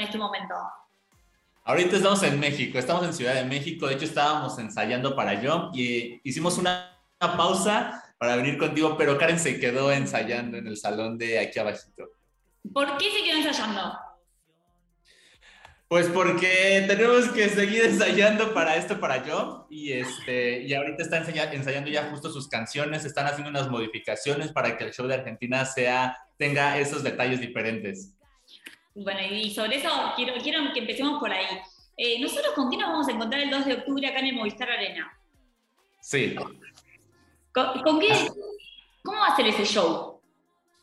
en este momento? Ahorita estamos en México, estamos en Ciudad de México, de hecho estábamos ensayando para Jump y hicimos una, pausa para venir contigo, pero Karen se quedó ensayando en el salón de aquí abajito. ¿Por qué se quedó ensayando? Pues porque tenemos que seguir ensayando para esto, para Jump, y, este, y ahorita está ensayando ya justo sus canciones, están haciendo unas modificaciones para que el show de Argentina sea, tenga esos detalles diferentes. Bueno, y sobre eso quiero, quiero que empecemos por ahí. Eh, ¿Nosotros con quién nos vamos a encontrar el 2 de octubre acá en el Movistar Arena? Sí. ¿Con, qué? ¿Cómo va a ser ese show?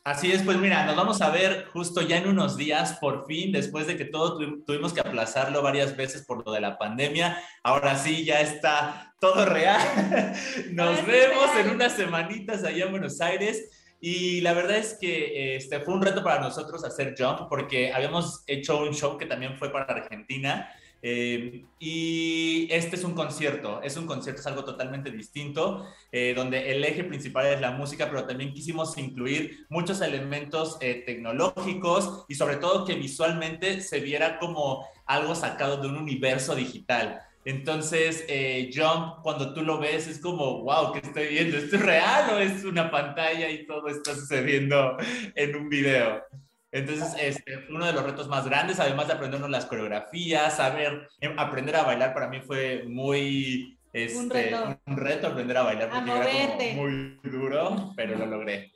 Así es, pues mira, nos vamos a ver justo ya en unos días, por fin, después de que todo tuvimos que aplazarlo varias veces por lo de la pandemia. Ahora sí, ya está todo real. Nos vemos en unas semanitas allá en Buenos Aires. Y la verdad es que este, fue un reto para nosotros hacer Jump porque habíamos hecho un show que también fue para Argentina. Eh, y este es un concierto, es un concierto, es algo totalmente distinto, eh, donde el eje principal es la música, pero también quisimos incluir muchos elementos eh, tecnológicos y sobre todo que visualmente se viera como algo sacado de un universo digital. Entonces, eh, Jump, cuando tú lo ves, es como, wow, ¿qué estoy viendo? ¿Esto es real o es una pantalla y todo está sucediendo en un video? Entonces, este, uno de los retos más grandes, además de aprendernos las coreografías, saber, em, aprender a bailar para mí fue muy, este, un, reto. aprender a bailar porque era muy duro, pero lo logré.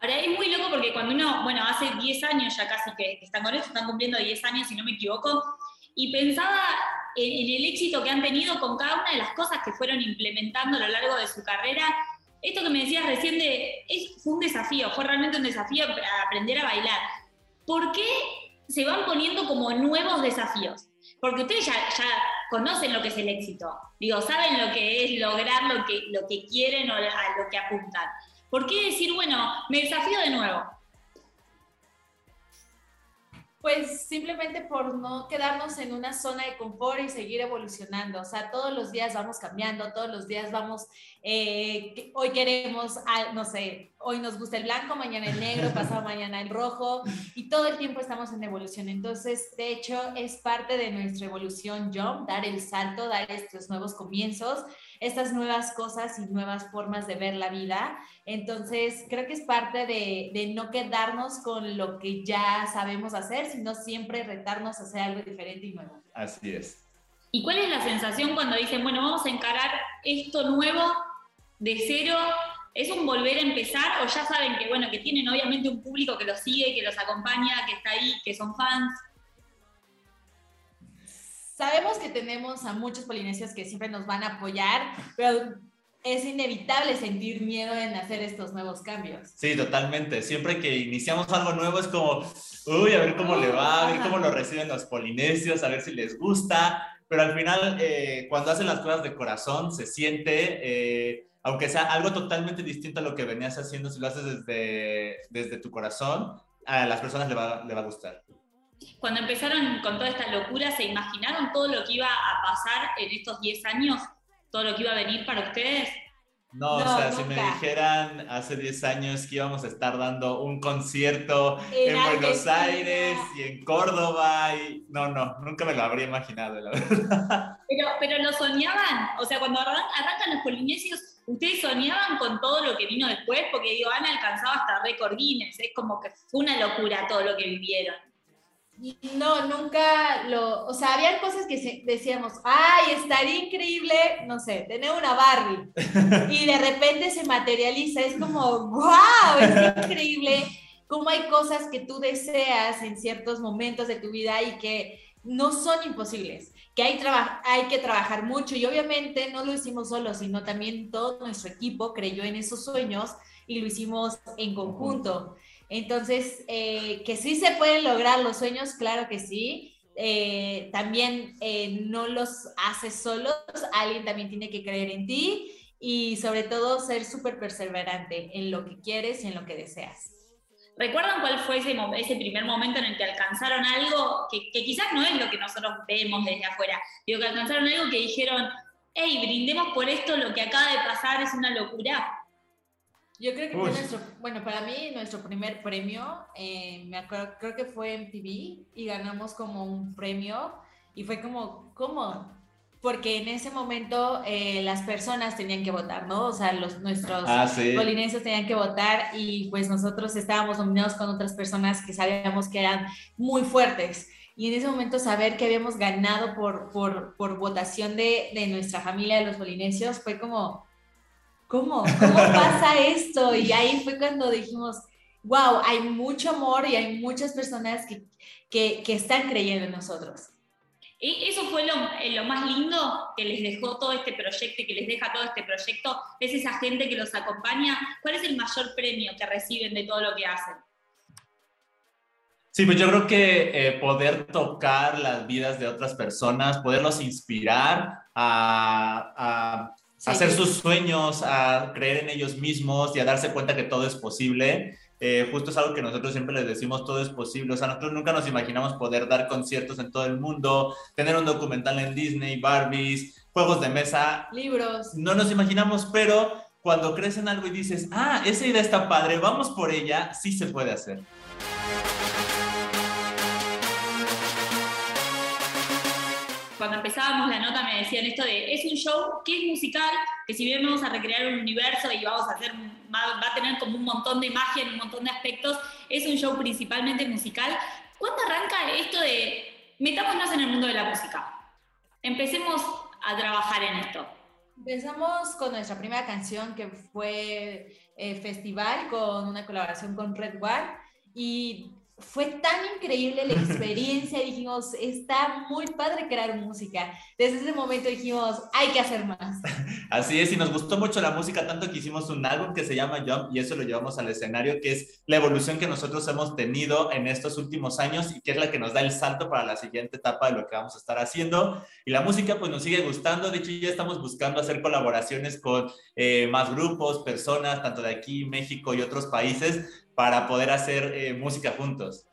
Ahora es muy loco porque cuando uno, bueno, hace 10 años ya casi que están con esto, están cumpliendo 10 años si no me equivoco, y pensaba en, el éxito que han tenido con cada una de las cosas que fueron implementando a lo largo de su carrera. Esto que me decías recién de, es, fue un desafío, fue realmente un desafío aprender a bailar. ¿Por qué se van poniendo como nuevos desafíos? Porque ustedes ya, ya conocen lo que es el éxito, digo, saben lo que es lograr lo que, lo que quieren o a lo que apuntan. ¿Por qué decir, bueno, me desafío de nuevo? Pues simplemente por no quedarnos en una zona de confort y seguir evolucionando. O sea, todos los días vamos cambiando, todos los días vamos, eh, hoy queremos, no sé, hoy nos gusta el blanco, mañana el negro, pasado mañana el rojo, y todo el tiempo estamos en evolución. Entonces, de hecho, es parte de nuestra evolución Jump, dar el salto, dar estos nuevos comienzos estas nuevas cosas y nuevas formas de ver la vida. Entonces, creo que es parte de, de, no quedarnos con lo que ya sabemos hacer, sino siempre retarnos a hacer algo diferente y nuevo. Así es. ¿Y cuál es la sensación cuando dicen, bueno, vamos a encarar esto nuevo de cero? ¿Es un volver a empezar o ya saben que, bueno, que tienen obviamente un público que los sigue, que los acompaña, que está ahí, que son fans? Sabemos que tenemos a muchos polinesios que siempre nos van a apoyar, pero es inevitable sentir miedo en hacer estos nuevos cambios. Sí, totalmente. Siempre que iniciamos algo nuevo es como, uy, a ver cómo le va, a ver cómo lo reciben los polinesios, a ver si les gusta. Pero al final, eh, cuando hacen las cosas de corazón, se siente, eh, aunque sea algo totalmente distinto a lo que venías haciendo, si lo haces desde, desde tu corazón, a las personas le va, le va a gustar cuando empezaron con toda esta locura, ¿se imaginaron todo lo que iba a pasar en estos 10 años? ¿Todo lo que iba a venir para ustedes? No, o sea, si me dijeran hace 10 años que íbamos a estar dando un concierto en, Buenos Aires y en Córdoba, y no, no, nunca me lo habría imaginado, la verdad. Pero, pero lo soñaban, o sea, cuando arrancan los polinesios, ¿ustedes soñaban con todo lo que vino después? Porque digo, han alcanzado hasta récord Guinness, es como que fue una locura todo lo que vivieron. No, nunca lo, o sea, había cosas que decíamos, ay, estaría increíble, no sé, tener una Barbie. Y de repente se materializa, es como, wow, es increíble cómo hay cosas que tú deseas en ciertos momentos de tu vida y que no son imposibles, que hay, hay que trabajar mucho y obviamente no lo hicimos solos, sino también todo nuestro equipo creyó en esos sueños y lo hicimos en conjunto. Entonces, eh, que sí se pueden lograr los sueños, claro que sí. Eh, también eh, no los haces solos, alguien también tiene que creer en ti y sobre todo ser súper perseverante en lo que quieres y en lo que deseas. ¿Recuerdan cuál fue ese, primer momento en el que alcanzaron algo que, que, quizás no es lo que nosotros vemos desde afuera? Digo, que alcanzaron algo que dijeron, hey, brindemos por esto, lo que acaba de pasar es una locura. Yo creo que fue nuestro, bueno, para mí nuestro primer premio, eh, me acuerdo, creo que fue en TV y ganamos como un premio y fue como, ¿cómo? Porque en ese momento eh, las personas tenían que votar, ¿no? O sea, los, nuestros ah, polinesios tenían que votar y pues nosotros estábamos nominados con otras personas que sabíamos que eran muy fuertes. Y en ese momento saber que habíamos ganado por, por, por votación de, de nuestra familia, de los polinesios, fue como, ¿cómo? ¿Cómo pasa esto? Y ahí fue cuando dijimos, wow, hay mucho amor y hay muchas personas que, que, que están creyendo en nosotros. Y eso fue lo, eh, lo, más lindo que les dejó todo este proyecto y que les deja todo este proyecto, es esa gente que los acompaña. ¿Cuál es el mayor premio que reciben de todo lo que hacen? Sí, pues yo creo que eh, poder tocar las vidas de otras personas, poderlos inspirar a, a hacer sus sueños, a creer en ellos mismos y a darse cuenta que todo es posible. Eh, justo es algo que nosotros siempre les decimos, todo es posible. O sea, nosotros nunca nos imaginamos poder dar conciertos en todo el mundo, tener un documental en Disney, Barbies, juegos de mesa. Libros. No nos imaginamos, pero cuando crees en algo y dices, ah, esa idea está padre, vamos por ella, sí se puede hacer. Cuando empezábamos la nota me decían esto de, es un show que es musical, que si bien vamos a recrear un universo y vamos a hacer, va, a tener como un montón de magia en un montón de aspectos, es un show principalmente musical. ¿Cuándo arranca esto de, metámonos en el mundo de la música? Empecemos a trabajar en esto. Empezamos con nuestra primera canción que fue eh, Festival con una colaboración con Red War y fue tan increíble la experiencia, dijimos, está muy padre crear música. Desde ese momento dijimos, hay que hacer más. Así es, y nos gustó mucho la música, tanto que hicimos un álbum que se llama Jump y eso lo llevamos al escenario, que es la evolución que nosotros hemos tenido en estos últimos años y que es la que nos da el salto para la siguiente etapa de lo que vamos a estar haciendo. Y la música pues nos sigue gustando, de hecho ya estamos buscando hacer colaboraciones con eh, más grupos, personas, tanto de aquí, México y otros países, para poder hacer eh, música juntos.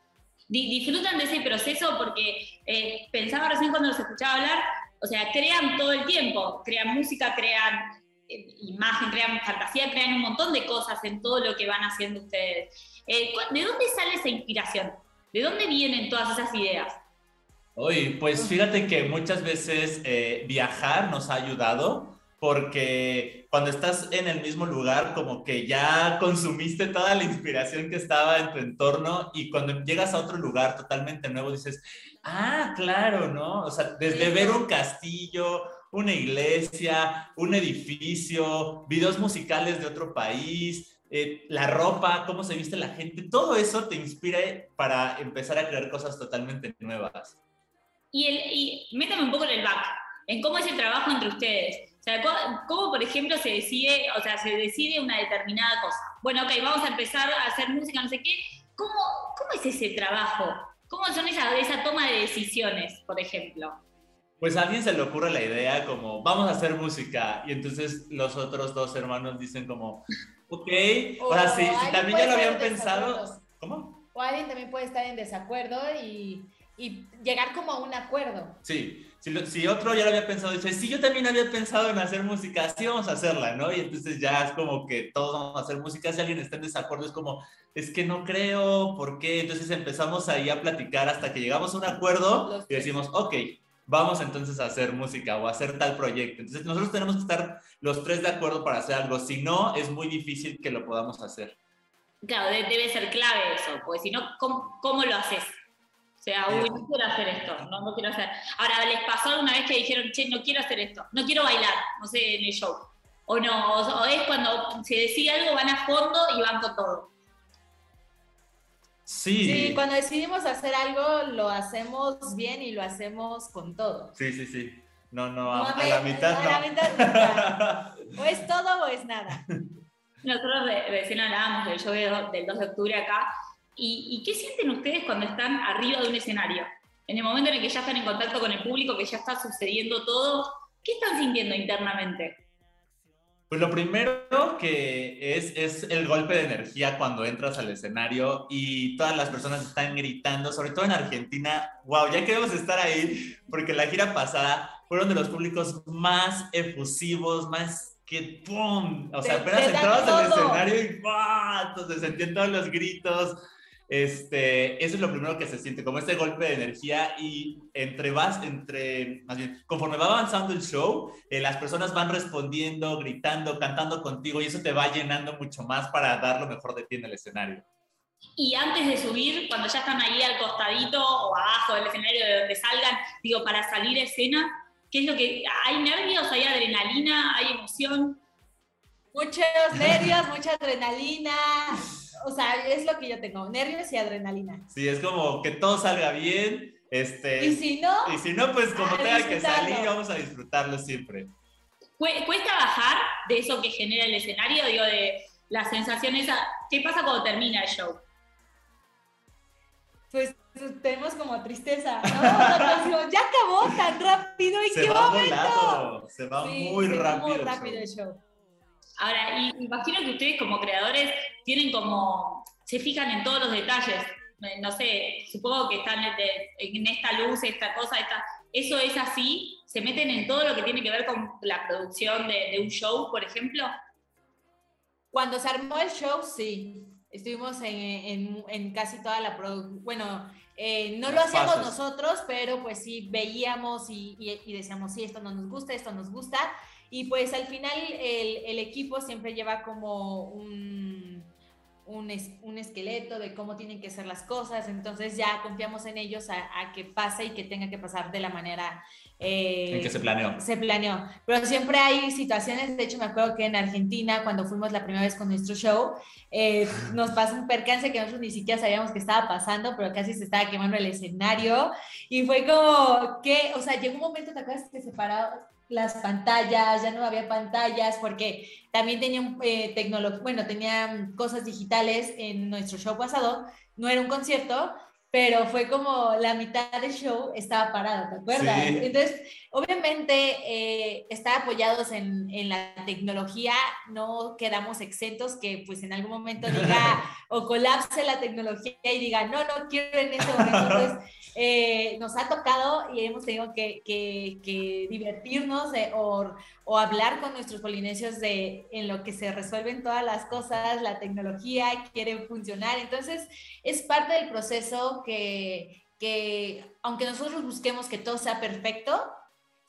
Disfrutan de ese proceso porque eh, pensaba recién cuando los escuchaba hablar, o sea, crean todo el tiempo, crean música, crean eh, imagen, crean fantasía, crean un montón de cosas en todo lo que van haciendo ustedes. ¿De dónde sale esa inspiración? ¿De dónde vienen todas esas ideas? Oye, pues fíjate que muchas veces viajar nos ha ayudado porque cuando estás en el mismo lugar, como que ya consumiste toda la inspiración que estaba en tu entorno y cuando llegas a otro lugar totalmente nuevo dices, ah, claro, ¿no? O sea, desde ver un castillo, una iglesia, un edificio, videos musicales de otro país, eh, la ropa, cómo se viste la gente, todo eso te inspira para empezar a crear cosas totalmente nuevas. Y, el, y métame un poco en el back, en cómo es el trabajo entre ustedes sea, ¿cómo, por ejemplo, se decide, o sea, se decide una determinada cosa? Bueno, ok, vamos a empezar a hacer música, no sé qué. ¿Cómo, cómo es ese trabajo? ¿Cómo son esa, esa toma de decisiones, por ejemplo? Pues a alguien se le ocurre la idea como, vamos a hacer música, y entonces los otros dos hermanos dicen como, ok, o, sea, si, también ya lo habían pensado, ¿cómo? O alguien también puede estar en desacuerdo y, y llegar como a un acuerdo. Sí, si, otro ya lo había pensado, dice, sí, yo también había pensado en hacer música, sí vamos a hacerla, ¿no? Y entonces ya es como que todos vamos a hacer música, si alguien está en desacuerdo es como, es que no creo, ¿por qué? Entonces empezamos ahí a platicar hasta que llegamos a un acuerdo y decimos, ok, vamos entonces a hacer música o a hacer tal proyecto. Entonces nosotros tenemos que estar los tres de acuerdo para hacer algo, si no, es muy difícil que lo podamos hacer. Claro, debe ser clave eso, porque si no, ¿cómo, cómo lo haces? Sea, uy, no quiero hacer esto, no, no quiero hacer. Ahora, ¿les pasó alguna vez que dijeron, che, no quiero hacer esto, no quiero bailar, no sé, en el show? O no, o, es cuando se decide algo, van a fondo y van con todo. Sí. Sí, cuando decidimos hacer algo, lo hacemos bien y lo hacemos con todo. Sí, sí, sí. No, no, a, la mitad no. A la mitad no. o es todo o es nada. Nosotros recién hablábamos del show del 2 de octubre acá ¿Y, qué sienten ustedes cuando están arriba de un escenario? En el momento en el que ya están en contacto con el público, que ya está sucediendo todo, ¿qué están sintiendo internamente? Pues lo primero que es, es el golpe de energía cuando entras al escenario y todas las personas están gritando, sobre todo en Argentina. Wow, ya queremos estar ahí porque la gira pasada fueron de los públicos más efusivos, más que ¡pum! O sea, apenas entrabas al escenario y ¡pum! Entonces se sentían todos los gritos. Este, eso es lo primero que se siente, como este golpe de energía y entre vas, entre, más bien, conforme va avanzando el show, eh, las personas van respondiendo, gritando, cantando contigo y eso te va llenando mucho más para dar lo mejor de ti en el escenario. Y antes de subir, cuando ya están ahí al costadito o abajo del escenario de donde salgan, digo, para salir a escena, ¿qué es lo que. ¿Hay nervios? ¿Hay adrenalina? ¿Hay emoción? Muchos nervios, mucha adrenalina. O sea, es lo que yo tengo, nervios y adrenalina. Sí, es como que todo salga bien, este, Y si no, y si no, pues como tenga que salir, vamos a disfrutarlo siempre. Cu- ¿Cuesta bajar de eso que genera el escenario? Digo, de la sensación esa. ¿Qué pasa cuando termina el show? pues tenemos como tristeza, ¿no? Ya acabó tan rápido y Se qué va momento. volado, se va Sí, muy se va rápido. El rápido show. el show. Ahora, imagino que ustedes como creadores tienen como, se fijan en todos los detalles. No sé, supongo que están en, esta luz, esta cosa, esta, eso es así. Se meten en todo lo que tiene que ver con la producción de, de un show, por ejemplo. Cuando se armó el show, sí. Estuvimos en, en- en casi toda la producción. Bueno, eh, no lo hacíamos fases. nosotros, pero pues sí veíamos y, y- y decíamos, sí, esto no nos gusta, esto nos gusta. Y pues al final el, el equipo siempre lleva como un, un, es- un esqueleto de cómo tienen que ser las cosas. Entonces ya confiamos en ellos a, a que pase y que tenga que pasar de la manera eh, En que se planeó. se planeó. Pero siempre hay situaciones, de hecho me acuerdo que en Argentina, cuando fuimos la primera vez con nuestro show, eh, nos pasó un percance que nosotros ni siquiera sabíamos que estaba pasando, pero casi se estaba quemando el escenario. Y fue como que, o sea, llegó un momento, ¿te acuerdas que separaron las pantallas? Ya no había pantallas, porque también tenían eh, tecnología, bueno, tenían cosas digitales en nuestro show pasado, no era un concierto. Pero fue como la mitad del show estaba parado, ¿te acuerdas? Sí. Entonces, Obviamente, eh, estar apoyados en, en la tecnología, no quedamos exentos que pues en algún momento diga o colapse la tecnología y diga, no, no quiero en este momento. Entonces, eh, nos ha tocado y hemos tenido que, que- que divertirnos eh, o, o hablar con nuestros polinesios de en lo que se resuelven todas las cosas, la tecnología quiere funcionar. Entonces, es parte del proceso que, que aunque nosotros busquemos que todo sea perfecto,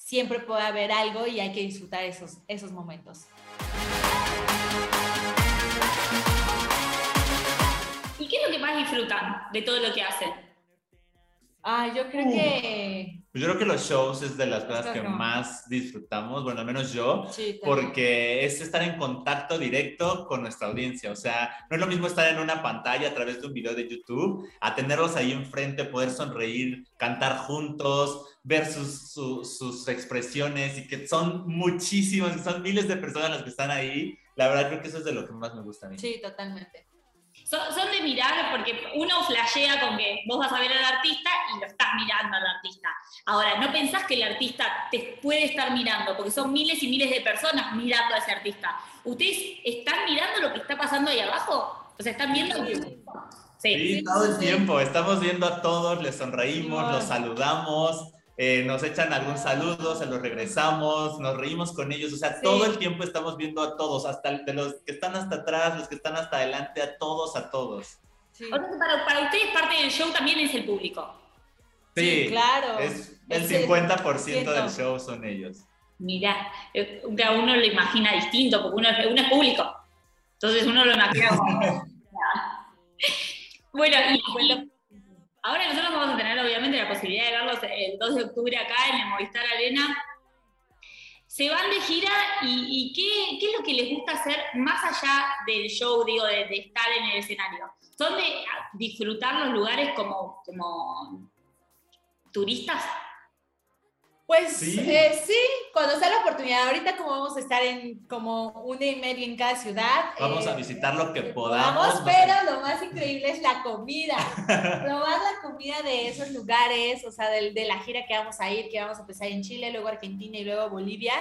siempre puede haber algo y hay que disfrutar esos, esos momentos. ¿Y qué es lo que más disfrutan de todo lo que hacen? Ah, yo creo Uh. que... Pues yo creo que los shows es de las cosas que más disfrutamos, bueno, al menos yo, Sí, porque es estar en contacto directo con nuestra audiencia. O sea, no es lo mismo estar en una pantalla a través de un video de YouTube, a tenerlos ahí enfrente, poder sonreír, cantar juntos, ver sus, su- sus expresiones y que son muchísimas, son miles de personas las que están ahí. La verdad creo que eso es de lo que más me gusta a mí. Sí, totalmente. Son, son de mirar porque uno flashea con que vos vas a ver al artista y lo estás mirando al artista. Ahora, no pensás que el artista te puede estar mirando, porque son miles y miles de personas mirando a ese artista. ¿Ustedes están mirando lo que está pasando ahí abajo? O sea, ¿están viendo? Sí. Sí. Sí, todo el tiempo. Estamos viendo a todos, les sonreímos, los saludamos, eh, nos echan algún saludo, se los regresamos, nos reímos con ellos. O sea, Sí. todo el tiempo estamos viendo a todos, hasta de los que están hasta atrás, los que están hasta adelante, a todos, a todos. Sí, O sea, que para, para ustedes parte del show también es el público. Sí, Sí, claro. Es el Es el 50% del 100%. show son ellos. Mirá, eh, cada uno lo imagina distinto, porque uno, es- uno es público. Entonces uno lo imagina bueno, y, y ahora nosotros vamos a tener obviamente la posibilidad de verlos el 2 de octubre acá en el Movistar Arena. Se van de gira y, ¿qué, es lo que les gusta hacer más allá del show, digo, de, estar en el escenario? ¿Son de disfrutar los lugares como, como turistas? Pues Sí. eh, sí, cuando sea la oportunidad. Ahorita como vamos a estar en como una y media en cada ciudad. Vamos eh, a visitar lo que podamos. pero lo más increíble es la comida. Probar la comida de esos lugares, o sea, de, la gira que vamos a ir, que vamos a empezar en Chile, luego Argentina y luego Bolivia.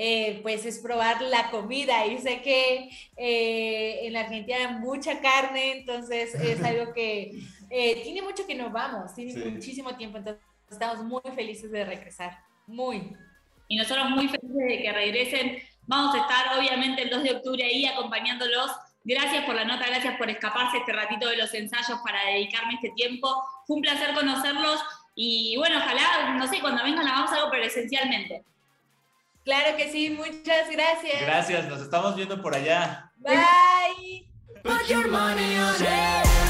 eh, pues es probar la comida y sé que eh, en la Argentina hay mucha carne, entonces es algo que eh, tiene mucho que nos vamos, tiene Sí. muchísimo tiempo, entonces estamos muy felices de regresar, muy. Y nosotros muy felices de que regresen Vamos a estar obviamente el 2 de octubre ahí acompañándolos. Gracias por la nota, gracias por escaparse este ratito de los ensayos para dedicarme este tiempo. Fue un placer conocerlos y bueno, ojalá, no sé, cuando vengan hagamos algo presencialmente. Claro que sí, muchas gracias. Gracias, nos estamos viendo por allá. Bye. Put your money on